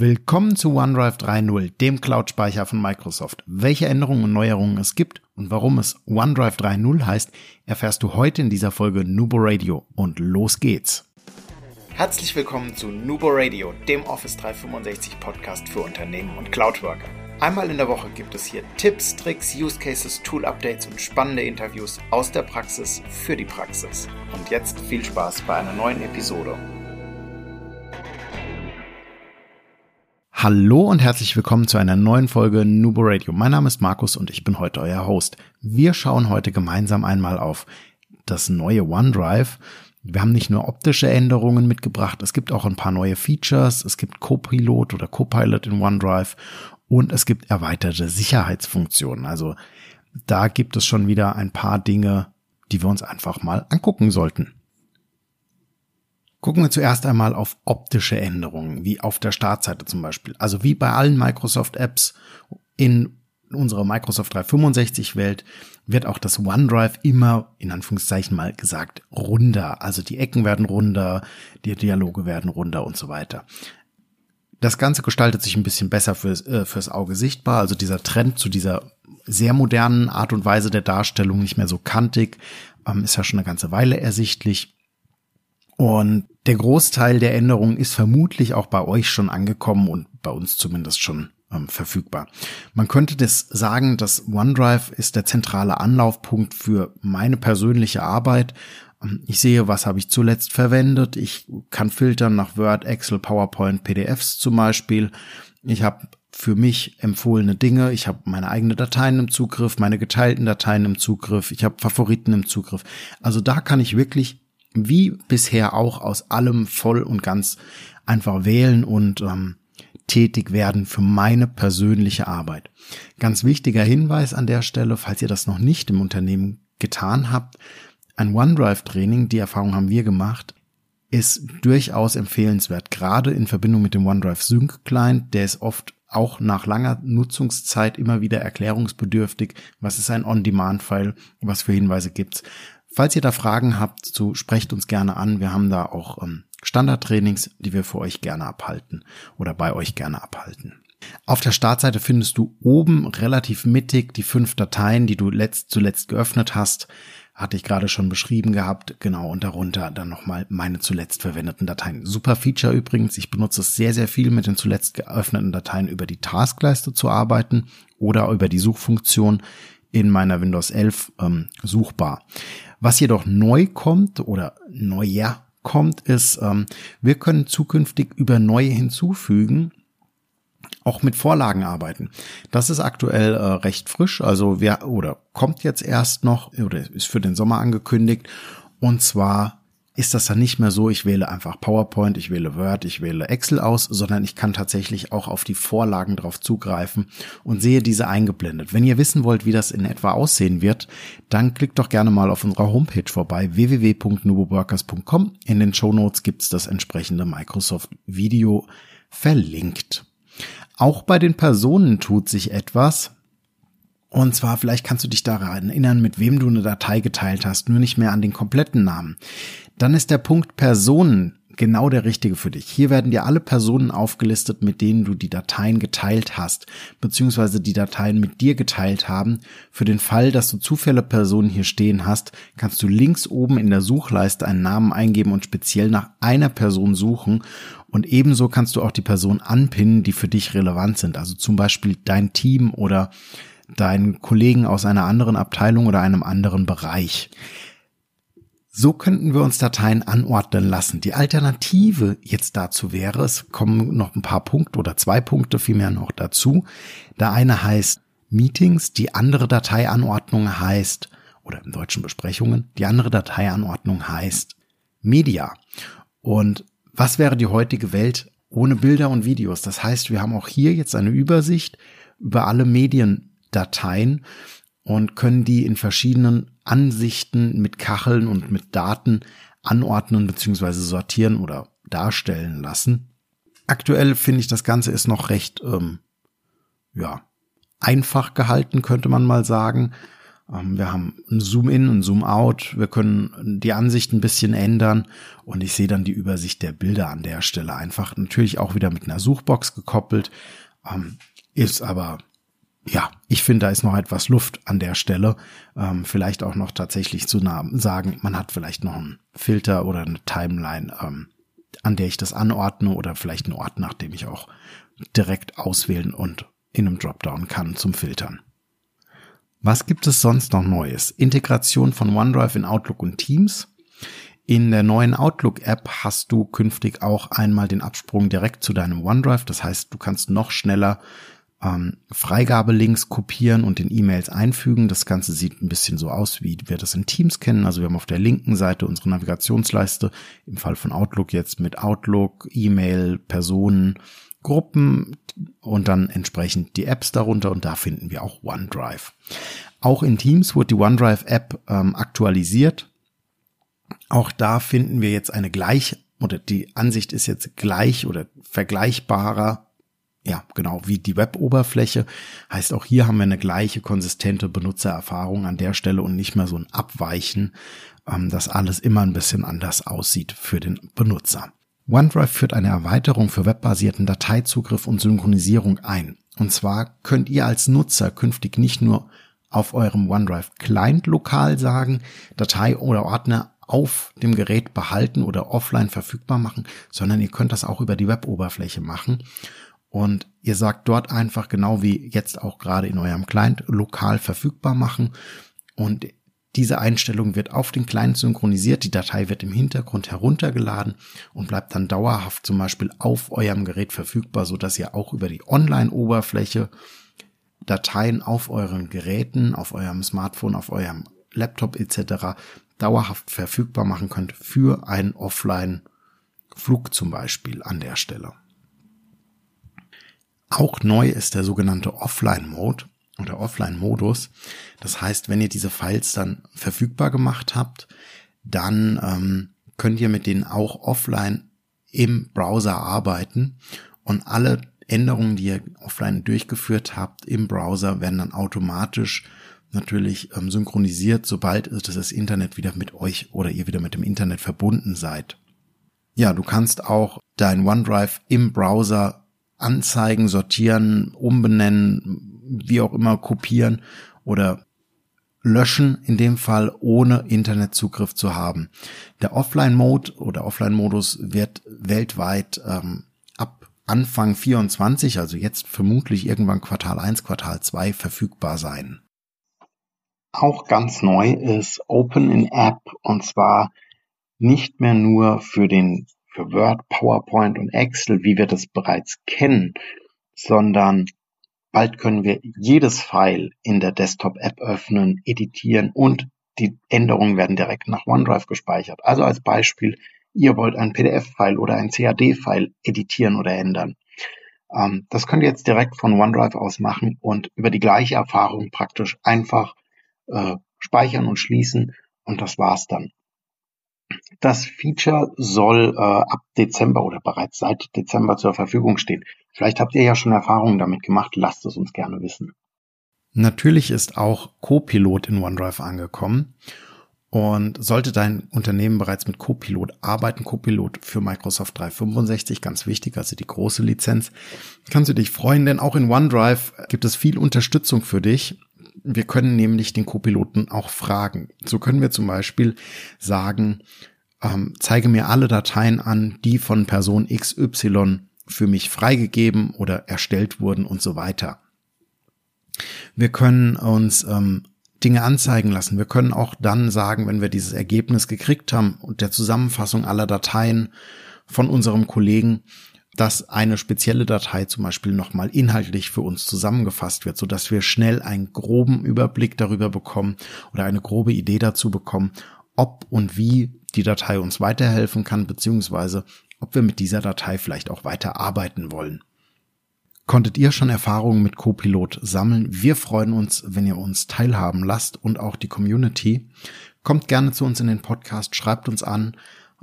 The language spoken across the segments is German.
Willkommen zu OneDrive 3.0, dem Cloud-Speicher von Microsoft. Welche Änderungen und Neuerungen es gibt und warum es OneDrive 3.0 heißt, erfährst du heute in dieser Folge Nubo Radio. Und los geht's! Herzlich willkommen zu Nubo Radio, dem Office 365 Podcast für Unternehmen und Cloud-Worker. Einmal in der Woche gibt es hier Tipps, Tricks, Use Cases, Tool-Updates und spannende Interviews aus der Praxis für die Praxis. Und jetzt viel Spaß bei einer neuen Episode. Hallo und herzlich willkommen zu einer neuen Folge Nubo Radio. Mein Name ist Markus und ich bin heute euer Host. Wir schauen heute gemeinsam einmal auf das neue OneDrive. Wir haben nicht nur optische Änderungen mitgebracht, es gibt auch ein paar neue Features. Es gibt Copilot oder Copilot in OneDrive und es gibt erweiterte Sicherheitsfunktionen. Also da gibt es schon wieder ein paar Dinge, die wir uns einfach mal angucken sollten. Gucken wir zuerst einmal auf optische Änderungen, wie auf der Startseite zum Beispiel. Also wie bei allen Microsoft-Apps in unserer Microsoft 365 Welt wird auch das OneDrive immer in Anführungszeichen mal gesagt runder. Also die Ecken werden runder, die Dialoge werden runder und so weiter. Das Ganze gestaltet sich ein bisschen besser fürs, äh, fürs Auge sichtbar. Also dieser Trend zu dieser sehr modernen Art und Weise der Darstellung, nicht mehr so kantig, ähm, ist ja schon eine ganze Weile ersichtlich. Und der Großteil der Änderungen ist vermutlich auch bei euch schon angekommen und bei uns zumindest schon ähm, verfügbar. Man könnte das sagen, dass OneDrive ist der zentrale Anlaufpunkt für meine persönliche Arbeit. Ähm, ich sehe, was habe ich zuletzt verwendet. Ich kann filtern nach Word, Excel, PowerPoint, PDFs zum Beispiel. Ich habe für mich empfohlene Dinge. Ich habe meine eigenen Dateien im Zugriff, meine geteilten Dateien im Zugriff. Ich habe Favoriten im Zugriff. Also da kann ich wirklich wie bisher auch aus allem voll und ganz einfach wählen und ähm, tätig werden für meine persönliche Arbeit. Ganz wichtiger Hinweis an der Stelle, falls ihr das noch nicht im Unternehmen getan habt, ein OneDrive-Training, die Erfahrung haben wir gemacht, ist durchaus empfehlenswert, gerade in Verbindung mit dem OneDrive Sync Client, der ist oft auch nach langer Nutzungszeit immer wieder erklärungsbedürftig. Was ist ein On-Demand-File? Was für Hinweise gibt's? Falls ihr da Fragen habt, so sprecht uns gerne an. Wir haben da auch ähm, Standardtrainings, die wir für euch gerne abhalten oder bei euch gerne abhalten. Auf der Startseite findest du oben relativ mittig die fünf Dateien, die du letzt, zuletzt geöffnet hast. Hatte ich gerade schon beschrieben gehabt. Genau, und darunter dann nochmal meine zuletzt verwendeten Dateien. Super Feature übrigens. Ich benutze es sehr, sehr viel mit den zuletzt geöffneten Dateien über die Taskleiste zu arbeiten oder über die Suchfunktion in meiner Windows 11 ähm, suchbar. Was jedoch neu kommt oder neuer kommt, ist, ähm, wir können zukünftig über neue hinzufügen auch mit Vorlagen arbeiten. Das ist aktuell äh, recht frisch, also wer oder kommt jetzt erst noch oder ist für den Sommer angekündigt und zwar ist das dann nicht mehr so, ich wähle einfach PowerPoint, ich wähle Word, ich wähle Excel aus, sondern ich kann tatsächlich auch auf die Vorlagen drauf zugreifen und sehe diese eingeblendet. Wenn ihr wissen wollt, wie das in etwa aussehen wird, dann klickt doch gerne mal auf unserer Homepage vorbei, www.nuboworkers.com. In den Show Notes gibt's das entsprechende Microsoft Video verlinkt. Auch bei den Personen tut sich etwas. Und zwar, vielleicht kannst du dich daran erinnern, mit wem du eine Datei geteilt hast, nur nicht mehr an den kompletten Namen. Dann ist der Punkt Personen genau der richtige für dich. Hier werden dir alle Personen aufgelistet, mit denen du die Dateien geteilt hast, beziehungsweise die Dateien mit dir geteilt haben. Für den Fall, dass du Zufälle Personen hier stehen hast, kannst du links oben in der Suchleiste einen Namen eingeben und speziell nach einer Person suchen. Und ebenso kannst du auch die Person anpinnen, die für dich relevant sind. Also zum Beispiel dein Team oder deinen Kollegen aus einer anderen Abteilung oder einem anderen Bereich. So könnten wir uns Dateien anordnen lassen. Die Alternative jetzt dazu wäre, es kommen noch ein paar Punkte oder zwei Punkte vielmehr noch dazu. Der eine heißt Meetings, die andere Dateianordnung heißt, oder im deutschen Besprechungen, die andere Dateianordnung heißt Media. Und was wäre die heutige Welt ohne Bilder und Videos? Das heißt, wir haben auch hier jetzt eine Übersicht über alle Medien Dateien und können die in verschiedenen Ansichten mit Kacheln und mit Daten anordnen bzw. sortieren oder darstellen lassen. Aktuell finde ich, das Ganze ist noch recht, ähm, ja, einfach gehalten, könnte man mal sagen. Ähm, wir haben ein Zoom-In und Zoom-Out. Wir können die Ansicht ein bisschen ändern und ich sehe dann die Übersicht der Bilder an der Stelle einfach natürlich auch wieder mit einer Suchbox gekoppelt. Ähm, ist aber ja, ich finde, da ist noch etwas Luft an der Stelle. Ähm, vielleicht auch noch tatsächlich zu sagen, man hat vielleicht noch einen Filter oder eine Timeline, ähm, an der ich das anordne oder vielleicht einen Ort, nach dem ich auch direkt auswählen und in einem Dropdown kann zum Filtern. Was gibt es sonst noch Neues? Integration von OneDrive in Outlook und Teams. In der neuen Outlook-App hast du künftig auch einmal den Absprung direkt zu deinem OneDrive. Das heißt, du kannst noch schneller ähm, Freigabelinks kopieren und in E-Mails einfügen. Das Ganze sieht ein bisschen so aus, wie wir das in Teams kennen. Also wir haben auf der linken Seite unsere Navigationsleiste, im Fall von Outlook jetzt mit Outlook, E-Mail, Personen, Gruppen und dann entsprechend die Apps darunter und da finden wir auch OneDrive. Auch in Teams wird die OneDrive-App ähm, aktualisiert. Auch da finden wir jetzt eine gleich oder die Ansicht ist jetzt gleich oder vergleichbarer ja, genau, wie die Web-Oberfläche. Heißt, auch hier haben wir eine gleiche konsistente Benutzererfahrung an der Stelle und nicht mehr so ein Abweichen, ähm, dass alles immer ein bisschen anders aussieht für den Benutzer. OneDrive führt eine Erweiterung für webbasierten Dateizugriff und Synchronisierung ein. Und zwar könnt ihr als Nutzer künftig nicht nur auf eurem OneDrive Client lokal sagen, Datei oder Ordner auf dem Gerät behalten oder offline verfügbar machen, sondern ihr könnt das auch über die Web-Oberfläche machen. Und ihr sagt dort einfach genau wie jetzt auch gerade in eurem Client lokal verfügbar machen. Und diese Einstellung wird auf den Client synchronisiert. Die Datei wird im Hintergrund heruntergeladen und bleibt dann dauerhaft zum Beispiel auf eurem Gerät verfügbar, so dass ihr auch über die Online-Oberfläche Dateien auf euren Geräten, auf eurem Smartphone, auf eurem Laptop etc. dauerhaft verfügbar machen könnt für einen Offline-Flug zum Beispiel an der Stelle. Auch neu ist der sogenannte Offline-Mode oder Offline-Modus. Das heißt, wenn ihr diese Files dann verfügbar gemacht habt, dann ähm, könnt ihr mit denen auch offline im Browser arbeiten und alle Änderungen, die ihr offline durchgeführt habt im Browser, werden dann automatisch natürlich ähm, synchronisiert, sobald das Internet wieder mit euch oder ihr wieder mit dem Internet verbunden seid. Ja, du kannst auch dein OneDrive im Browser anzeigen, sortieren, umbenennen, wie auch immer kopieren oder löschen, in dem Fall ohne Internetzugriff zu haben. Der Offline-Mode oder Offline-Modus wird weltweit ähm, ab Anfang 24, also jetzt vermutlich irgendwann Quartal 1, Quartal 2 verfügbar sein. Auch ganz neu ist Open in App und zwar nicht mehr nur für den für Word, PowerPoint und Excel, wie wir das bereits kennen, sondern bald können wir jedes File in der Desktop-App öffnen, editieren und die Änderungen werden direkt nach OneDrive gespeichert. Also als Beispiel, ihr wollt ein PDF-File oder ein CAD-File editieren oder ändern. Ähm, das könnt ihr jetzt direkt von OneDrive aus machen und über die gleiche Erfahrung praktisch einfach äh, speichern und schließen und das war's dann. Das Feature soll äh, ab Dezember oder bereits seit Dezember zur Verfügung stehen. Vielleicht habt ihr ja schon Erfahrungen damit gemacht, lasst es uns gerne wissen. Natürlich ist auch Copilot in OneDrive angekommen. Und sollte dein Unternehmen bereits mit Copilot arbeiten, Copilot für Microsoft 365, ganz wichtig, also die große Lizenz, kannst du dich freuen, denn auch in OneDrive gibt es viel Unterstützung für dich. Wir können nämlich den Copiloten auch fragen. So können wir zum Beispiel sagen, ähm, zeige mir alle Dateien an, die von Person XY für mich freigegeben oder erstellt wurden und so weiter. Wir können uns ähm, Dinge anzeigen lassen. Wir können auch dann sagen, wenn wir dieses Ergebnis gekriegt haben und der Zusammenfassung aller Dateien von unserem Kollegen, dass eine spezielle Datei zum Beispiel nochmal inhaltlich für uns zusammengefasst wird, so dass wir schnell einen groben Überblick darüber bekommen oder eine grobe Idee dazu bekommen, ob und wie die Datei uns weiterhelfen kann, beziehungsweise ob wir mit dieser Datei vielleicht auch weiter arbeiten wollen. Konntet ihr schon Erfahrungen mit Copilot sammeln? Wir freuen uns, wenn ihr uns teilhaben lasst und auch die Community. Kommt gerne zu uns in den Podcast, schreibt uns an,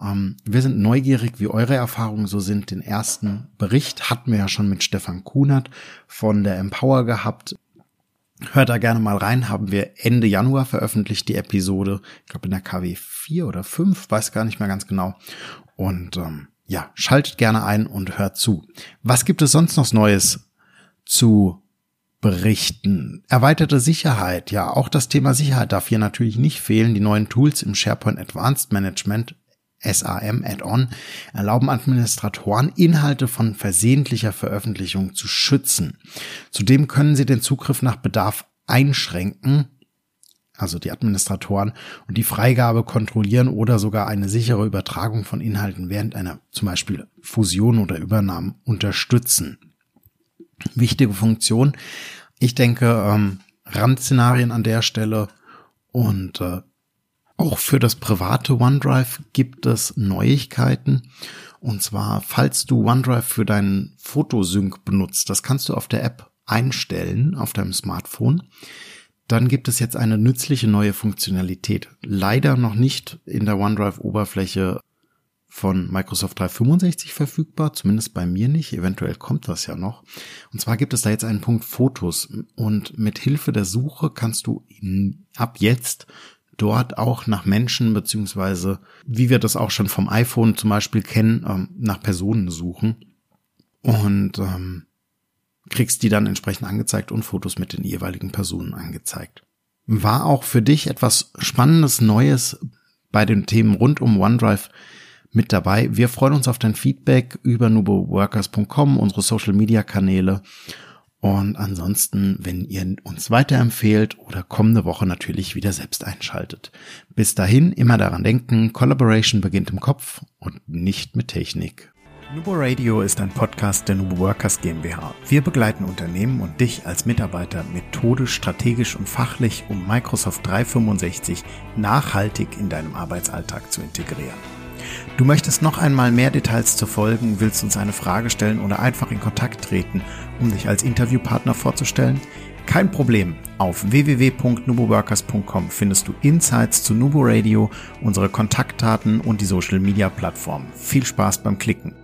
ähm, wir sind neugierig, wie eure Erfahrungen so sind. Den ersten Bericht hatten wir ja schon mit Stefan Kunert von der Empower gehabt. Hört da gerne mal rein, haben wir Ende Januar veröffentlicht die Episode, ich glaube in der KW 4 oder 5, weiß gar nicht mehr ganz genau. Und ähm, ja, schaltet gerne ein und hört zu. Was gibt es sonst noch Neues zu berichten? Erweiterte Sicherheit, ja, auch das Thema Sicherheit darf hier natürlich nicht fehlen. Die neuen Tools im SharePoint Advanced Management SAM Add-on erlauben Administratoren, Inhalte von versehentlicher Veröffentlichung zu schützen. Zudem können sie den Zugriff nach Bedarf einschränken, also die Administratoren, und die Freigabe kontrollieren oder sogar eine sichere Übertragung von Inhalten während einer zum Beispiel Fusion oder Übernahme unterstützen. Wichtige Funktion. Ich denke, ähm, Randszenarien an der Stelle und äh, auch für das private OneDrive gibt es Neuigkeiten. Und zwar, falls du OneDrive für deinen Fotosync benutzt, das kannst du auf der App einstellen, auf deinem Smartphone. Dann gibt es jetzt eine nützliche neue Funktionalität. Leider noch nicht in der OneDrive-Oberfläche von Microsoft 365 verfügbar, zumindest bei mir nicht, eventuell kommt das ja noch. Und zwar gibt es da jetzt einen Punkt Fotos und mit Hilfe der Suche kannst du ab jetzt dort auch nach Menschen beziehungsweise wie wir das auch schon vom iPhone zum Beispiel kennen, ähm, nach Personen suchen und ähm, kriegst die dann entsprechend angezeigt und Fotos mit den jeweiligen Personen angezeigt. War auch für dich etwas Spannendes, Neues bei den Themen rund um OneDrive mit dabei. Wir freuen uns auf dein Feedback über nuboworkers.com, unsere Social Media Kanäle und ansonsten, wenn ihr uns weiterempfehlt oder kommende Woche natürlich wieder selbst einschaltet. Bis dahin immer daran denken, Collaboration beginnt im Kopf und nicht mit Technik. Nubo Radio ist ein Podcast der Nubo Workers GmbH. Wir begleiten Unternehmen und dich als Mitarbeiter methodisch, strategisch und fachlich, um Microsoft 365 nachhaltig in deinem Arbeitsalltag zu integrieren. Du möchtest noch einmal mehr Details zu folgen, willst uns eine Frage stellen oder einfach in Kontakt treten, um dich als Interviewpartner vorzustellen? Kein Problem. Auf www.nuboworkers.com findest du Insights zu Nubo Radio, unsere Kontaktdaten und die Social Media Plattform. Viel Spaß beim Klicken.